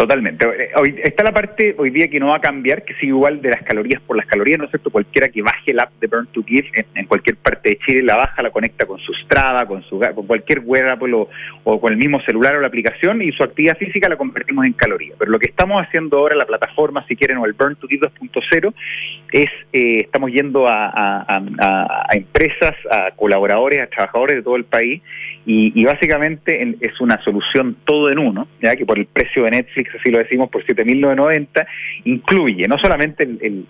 Totalmente. Eh, hoy está la parte hoy día que no va a cambiar, que sigue igual de las calorías por las calorías, ¿no es cierto? Cualquiera que baje el app de Burn to Give en, cualquier parte de Chile, la baja, la conecta con su Strava, con su con cualquier wearable o, o, con el mismo celular o la aplicación y su actividad física la convertimos en calorías. Pero lo que estamos haciendo ahora, la plataforma, si quieren, o el Burn to Give 2.0, es, eh, estamos yendo a empresas, a colaboradores, a trabajadores de todo el país y, básicamente es una solución todo en uno, ya que por el precio de Netflix, así lo decimos, por 7.990, incluye no solamente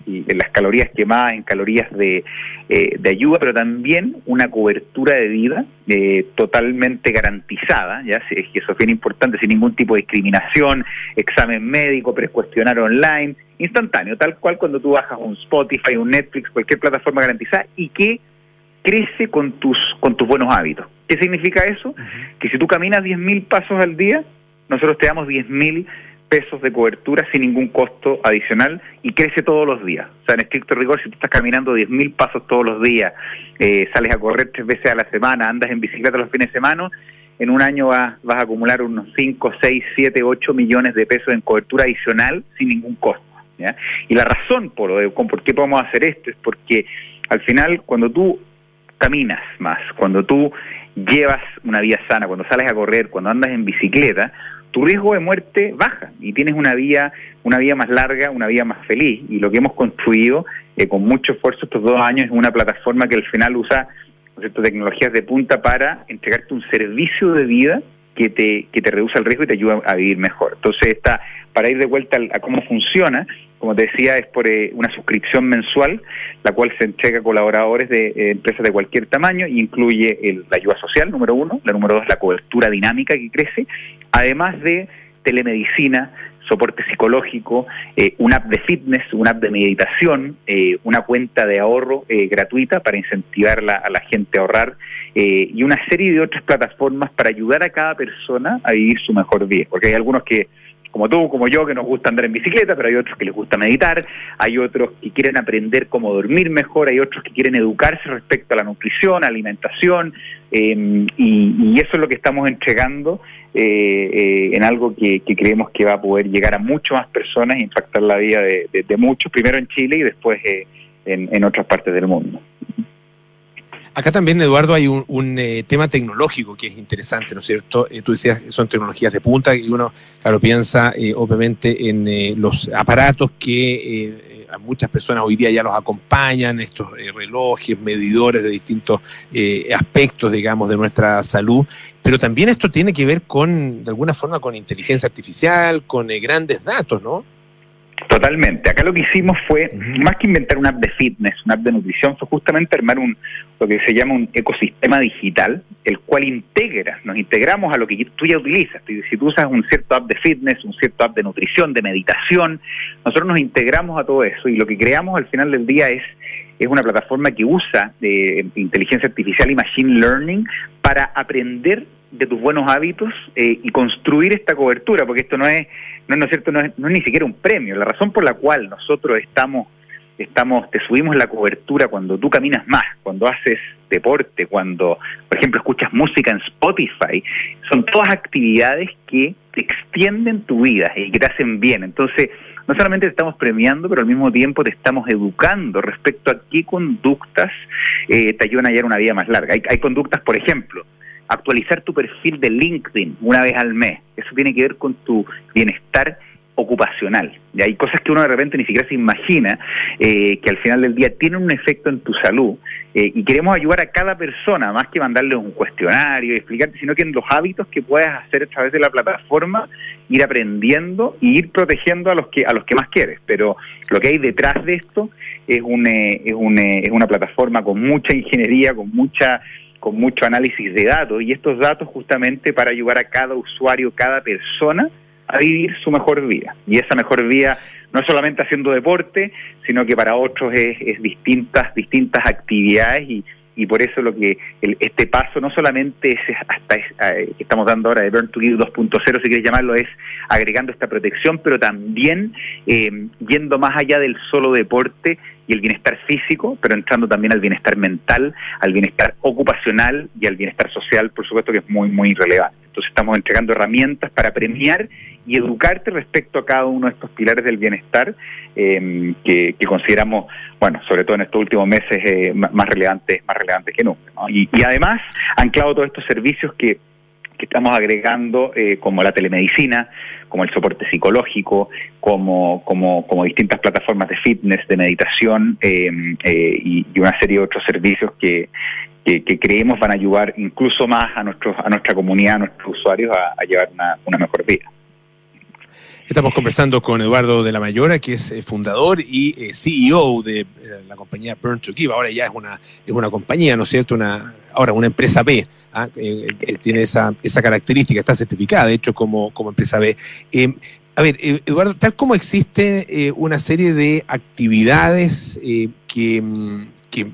las calorías quemadas en calorías de, eh, de, ayuda, pero también una cobertura de vida eh, totalmente garantizada, ya es que eso es bien importante, sin ningún tipo de discriminación, examen médico, precuestionar online, instantáneo, tal cual cuando tú bajas un Spotify, un Netflix, cualquier plataforma garantizada y que crece con tus, con tus buenos hábitos. ¿Qué significa eso? Que si tú caminas 10.000 pasos al día, nosotros te damos 10.000 pesos de cobertura sin ningún costo adicional y crece todos los días. O sea, en estricto rigor, si tú estás caminando 10.000 pasos todos los días, eh, sales a correr tres veces a la semana, andas en bicicleta los fines de semana, en un año vas, vas a acumular unos 5, 6, 7, 8 millones de pesos en cobertura adicional sin ningún costo. Y la razón por, por qué podemos hacer esto es porque al final, cuando tú caminas más, cuando tú llevas una vida sana, cuando sales a correr, cuando andas en bicicleta, tu riesgo de muerte baja y tienes una vía, una vía más larga, una vía más feliz. Y lo que hemos construido eh, con mucho esfuerzo estos dos años es una plataforma que al final usa tecnologías de punta para entregarte un servicio de vida que te, que te reduce el riesgo y te ayuda a vivir mejor. Entonces, está, para ir de vuelta a cómo funciona, como te decía, es por eh, una suscripción mensual, la cual se entrega a colaboradores de eh, empresas de cualquier tamaño y incluye la ayuda social, número uno, la número dos, la cobertura dinámica que crece, además de telemedicina, soporte psicológico, eh, una app de fitness, una app de meditación, una cuenta de ahorro gratuita para incentivar a la gente a ahorrar y una serie de otras plataformas para ayudar a cada persona a vivir su mejor vida. Porque hay algunos que como tú, como yo, que nos gusta andar en bicicleta, pero hay otros que les gusta meditar, hay otros que quieren aprender cómo dormir mejor, hay otros que quieren educarse respecto a la nutrición, alimentación, em, y, eso es lo que estamos entregando eh, eh, en algo que, creemos que va a poder llegar a muchas más personas e impactar la vida de, muchos, primero en Chile y después eh, en otras partes del mundo. Acá también, Eduardo, hay un, eh, tema tecnológico que es interesante, ¿no es cierto? Eh, tú decías son tecnologías de punta y uno, claro, piensa eh, obviamente en los aparatos que a muchas personas hoy día ya los acompañan, estos relojes, medidores de distintos aspectos, digamos, de nuestra salud, pero también esto tiene que ver con, de alguna forma, con inteligencia artificial, con grandes datos, ¿no? Totalmente. Acá lo que hicimos fue, más que inventar una app de fitness, una app de nutrición, fue justamente armar un lo que se llama un ecosistema digital, el cual integra, nos integramos a lo que tú ya utilizas. Si tú usas un cierto app de fitness, un cierto app de nutrición, de meditación, nosotros nos integramos a todo eso y lo que creamos al final del día es es una plataforma que usa de inteligencia artificial y machine learning para aprender de tus buenos hábitos eh, y construir esta cobertura, porque esto no es, no, es cierto, no es, ni siquiera un premio. La razón por la cual nosotros estamos, estamos, te subimos la cobertura cuando tú caminas más, cuando haces deporte, cuando, por ejemplo, escuchas música en Spotify, son todas actividades que te extienden tu vida y que te hacen bien. Entonces, no solamente te estamos premiando, pero al mismo tiempo te estamos educando respecto a qué conductas eh, te ayudan a llevar una vida más larga. Hay, hay conductas, por ejemplo, actualizar tu perfil de LinkedIn una vez al mes. Eso tiene que ver con tu bienestar ocupacional. Y hay cosas que uno de repente ni siquiera se imagina eh, que al final del día tienen un efecto en tu salud. Eh, y queremos ayudar a cada persona, más que mandarle un cuestionario y explicarte, sino que en los hábitos que puedas hacer a través de la plataforma, ir aprendiendo y ir protegiendo a los que a los que más quieres. Pero lo que hay detrás de esto es, un, eh, es, un, es una plataforma con mucha ingeniería, con mucha con mucho análisis de datos y estos datos justamente para ayudar a cada usuario, cada persona a vivir su mejor vida. Y esa mejor vida no es solamente haciendo deporte, sino que para otros es, es distintas, distintas actividades y, y por eso lo que este paso no solamente es hasta eh, que estamos dando ahora de Burn to Give 2.0, si quieres llamarlo, es agregando esta protección, pero también eh, yendo más allá del solo deporte y el bienestar físico, pero entrando también al bienestar mental, al bienestar ocupacional y al bienestar social, por supuesto que es muy, muy relevante. Entonces estamos entregando herramientas para premiar y educarte respecto a cada uno de estos pilares del bienestar em, que, consideramos, bueno, sobre todo en estos últimos meses, eh, más relevantes más relevantes que nunca. Y, y además, anclado todos estos servicios que que estamos agregando eh, como la telemedicina, como el soporte psicológico, como, como, distintas plataformas de fitness, de meditación em, eh, y, una serie de otros servicios que, creemos van a ayudar incluso más a, nuestros, a nuestra comunidad, a nuestros usuarios a, llevar una mejor vida. Estamos conversando con Eduardo de la Mayora, que es eh, fundador y CEO de la compañía Burn to Give. Ahora ya es una, es una compañía, ¿no es cierto? Una, ahora una empresa B, ¿ah? eh, eh, tiene esa, esa característica, está certificada, de hecho, como, como empresa B. Eh, a ver, Eduardo, tal como existe una serie de actividades que, mm, que,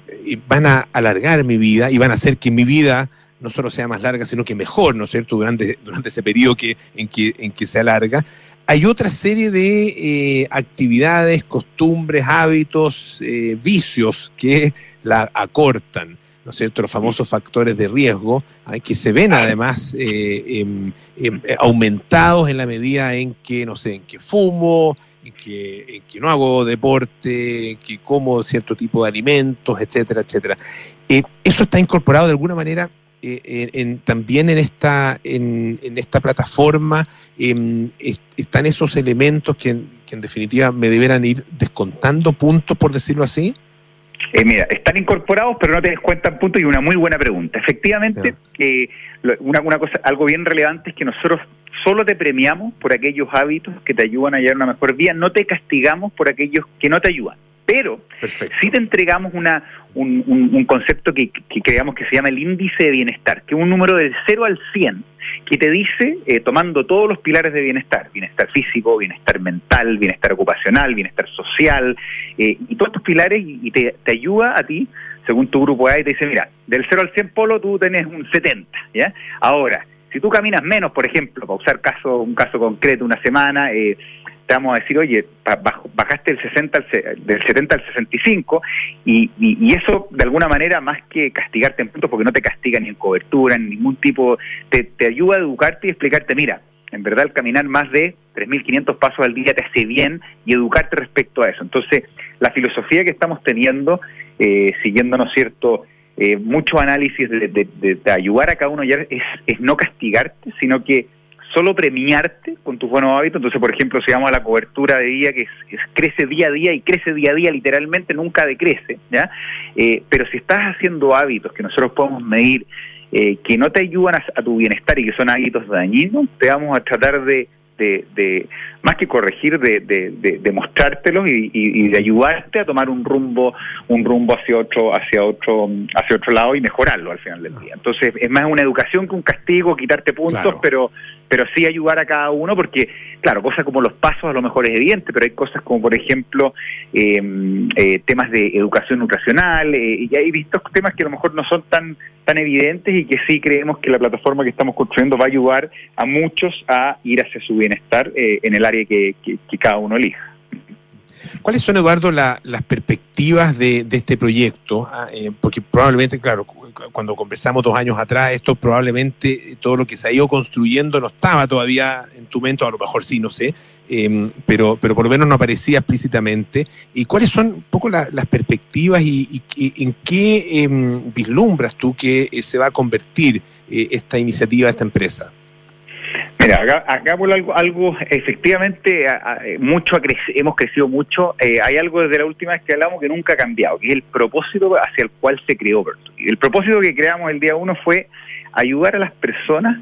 van a alargar mi vida y van a hacer que mi vida no solo sea más larga, sino que mejor, ¿no es cierto?, durante, durante ese periodo que, en, que, en que se alarga, hay otra serie de actividades, costumbres, hábitos, vicios que la acortan. ¿no es cierto?, los famosos factores de riesgo, que se ven además eh, em, em, aumentados en la medida en que, no sé, en que fumo, en que, no hago deporte, que como cierto tipo de alimentos, etcétera, etcétera. Eh, ¿Eso está incorporado de alguna manera eh, también en esta, en, esta plataforma? Em, ¿Están esos elementos que, en definitiva me deberán ir descontando puntos, por decirlo así? Eh, mira, están incorporados, pero no te descuentan puntos y una muy buena pregunta. Efectivamente, una, una cosa, algo bien relevante es que nosotros solo te premiamos por aquellos hábitos que te ayudan a llevar una mejor vida, no te castigamos por aquellos que no te ayudan. Pero sí te entregamos una, un, concepto que, creamos que se llama el índice de bienestar, que es un número del 0 al 100, que te dice, eh, tomando todos los pilares de bienestar, bienestar físico, bienestar mental, bienestar ocupacional, bienestar social, eh, y todos estos pilares, y, te, te, ayuda a ti, según tu grupo A, y te dice, mira, del 0 al 100 polo tú tenés un 70, ¿ya? Ahora, si tú caminas menos, por ejemplo, para usar caso, un caso concreto, una semana, eh, te vamos a decir, oye, bajaste el 60 del 70 al 65 y, y, eso de alguna manera más que castigarte en puntos, porque no te castiga ni en cobertura, ni ningún tipo, te, te ayuda a educarte y explicarte, mira, en verdad el caminar más de 3.500 pasos al día te hace bien y educarte respecto a eso. Entonces, la filosofía que estamos teniendo, eh, siguiéndonos cierto eh, mucho análisis de, ayudar a cada uno ya es, es no castigarte, sino que solo premiarte con tus buenos hábitos. Entonces, por ejemplo, si vamos a la cobertura de día, que es, crece día a día y crece día a día, literalmente nunca decrece, ¿ya? Eh, pero si estás haciendo hábitos que nosotros podemos medir, eh, que no te ayudan a, tu bienestar y que son hábitos dañinos, te vamos a tratar de, de, más que corregir, de, de, de mostrártelos y, de ayudarte a tomar un rumbo, un rumbo hacia otro, hacia otro, hacia otro lado y mejorarlo al final del día. Entonces es más una educación que un castigo, quitarte puntos, pero pero sí ayudar a cada uno, porque, claro, cosas como los pasos a lo mejor es evidente, pero hay cosas como, por ejemplo, em, eh, temas de educación nutricional, eh, y hay vistos temas que a lo mejor no son tan, tan evidentes y que sí creemos que la plataforma que estamos construyendo va a ayudar a muchos a ir hacia su bienestar eh, en el área que, cada uno elija. ¿Cuáles son, Eduardo, las perspectivas de, este proyecto? Ah, porque probablemente, claro, cuando conversamos dos años atrás, esto probablemente todo lo que se ha ido construyendo no estaba todavía en tu mente, a lo mejor sí, no sé, em, pero, pero por lo menos no aparecía explícitamente. ¿Y cuáles son un poco las perspectivas y, en qué em, vislumbras tú que eh, se va a convertir eh, esta iniciativa, esta empresa? Mira, acá, por algo, algo efectivamente mucho hemos crecido mucho. Eh, hay algo desde la última vez que hablamos que nunca ha cambiado, que es el propósito hacia el cual se creó Y El propósito que creamos el día uno fue ayudar a las personas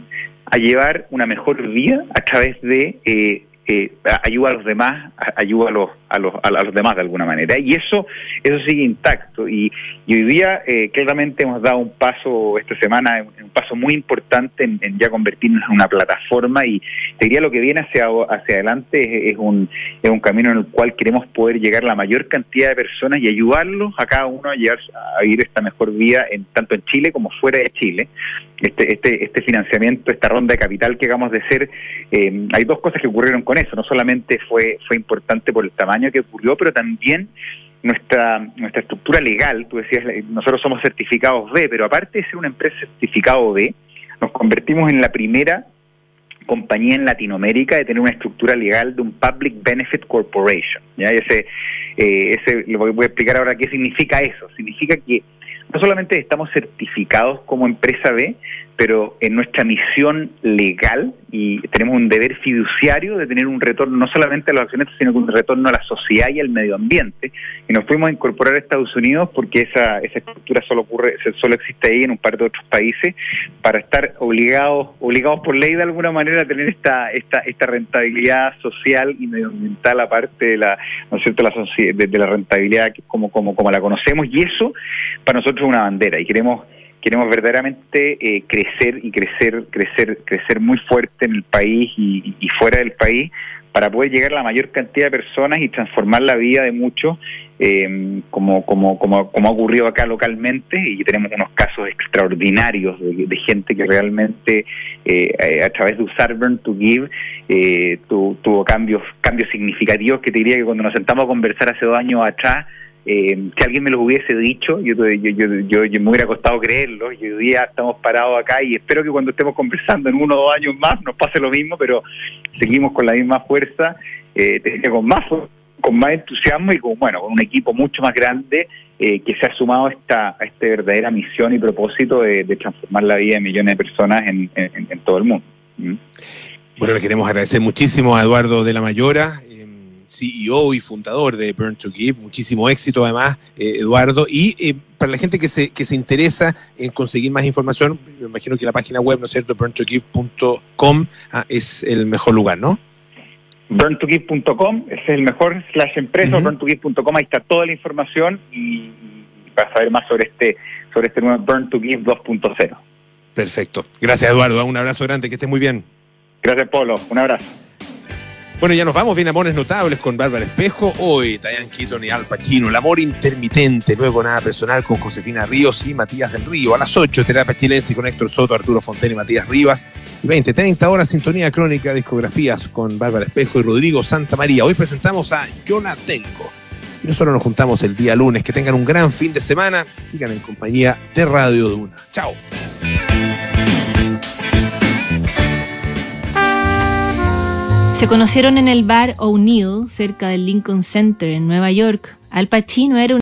a llevar una mejor vida a través de eh, eh, ayuda a los demás, ayuda a los, a los, a los demás de alguna manera. Y eso, eso sigue intacto. Y, hoy día eh, claramente hemos dado un paso esta semana, un paso muy importante en, ya convertirnos en una plataforma y te diría lo que viene hacia, hacia adelante es, un, es un camino en el cual queremos poder llegar a la mayor cantidad de personas y ayudarlos a cada uno a, llegar, a vivir esta mejor vida en, tanto en Chile como fuera de Chile este, este, este financiamiento, esta ronda de capital que acabamos de hacer, eh, hay dos cosas que ocurrieron con eso. No solamente fue, fue importante por el tamaño que ocurrió, pero también nuestra, nuestra estructura legal. Tú decías, nosotros somos certificados B, pero aparte de ser una empresa certificado B, nos convertimos en la primera compañía en Latinoamérica de tener una estructura legal de un Public Benefit Corporation. ¿ya? Ese, eh, ese, voy a explicar ahora qué significa eso. Significa que no solamente estamos certificados como empresa B, pero en nuestra misión legal y tenemos un deber fiduciario de tener un retorno no solamente a los accionistas, sino un retorno a la sociedad y al medio ambiente. Y nos fuimos a incorporar a Estados Unidos porque esa, esa estructura solo ocurre, solo existe ahí en un par de otros países, para estar obligados, obligados por ley de alguna manera a tener esta, esta, esta rentabilidad social y medioambiental aparte de la, ¿no es cierto? la de, de la rentabilidad como, como, como la conocemos, y eso para nosotros es una bandera, y queremos queremos verdaderamente eh, crecer y crecer, crecer, crecer muy fuerte en el país y, fuera del país para poder llegar a la mayor cantidad de personas y transformar la vida de muchos, eh, como, como, como, como ha ocurrido acá localmente, y tenemos unos casos extraordinarios de, gente que realmente eh, a través de usar Burn to Give tuvo cambios, cambios significativos que te diría que cuando nos sentamos a conversar hace dos años atrás, eh, si alguien me lo hubiese dicho, yo, yo, yo, yo, me hubiera costado creerlo. Y hoy día estamos parados acá y espero que cuando estemos conversando en uno o dos años más nos pase lo mismo, pero seguimos con la misma fuerza eh, con más con más entusiasmo y con bueno con un equipo mucho más grande eh, que se ha sumado a esta, a esta verdadera misión y propósito de, transformar la vida de millones de personas en, todo el mundo. ¿Mm? Bueno, le queremos agradecer muchísimo a Eduardo de la Mayora, CEO y fundador de Burn to Give. Muchísimo éxito además, eh, Eduardo. Y eh, para la gente que se, que se interesa en conseguir más información, me imagino que la página web, ¿no es cierto?, burntogive.com ah, es el mejor lugar, ¿no? burntogive.com es el mejor slash empresa, burntogive.com, ahí está toda la información y, para saber más sobre este sobre este nuevo Burn to Give 2.0. Perfecto. Gracias, Eduardo. Un abrazo grande, que estés muy bien. Gracias, Polo. Un abrazo. Bueno, ya nos vamos, bien amores notables con Bárbara Espejo, hoy Diane Keaton y Al Pacino, El amor intermitente, luego nada personal con Josefina Ríos y Matías del Río, a las 8 Terapia Chilense con Héctor Soto, Arturo Fontena y Matías Rivas, y 20, 30 horas Sintonía Crónica, Discografías con Bárbara Espejo y Rodrigo Santa María. Hoy presentamos a Yo la Tengo. Y nosotros nos juntamos el día lunes. Que tengan un gran fin de semana. Sigan en compañía de Radio Duna. Chao. Se conocieron en el bar O'Neill, cerca del Lincoln Center, en Nueva York. Al Pacino era un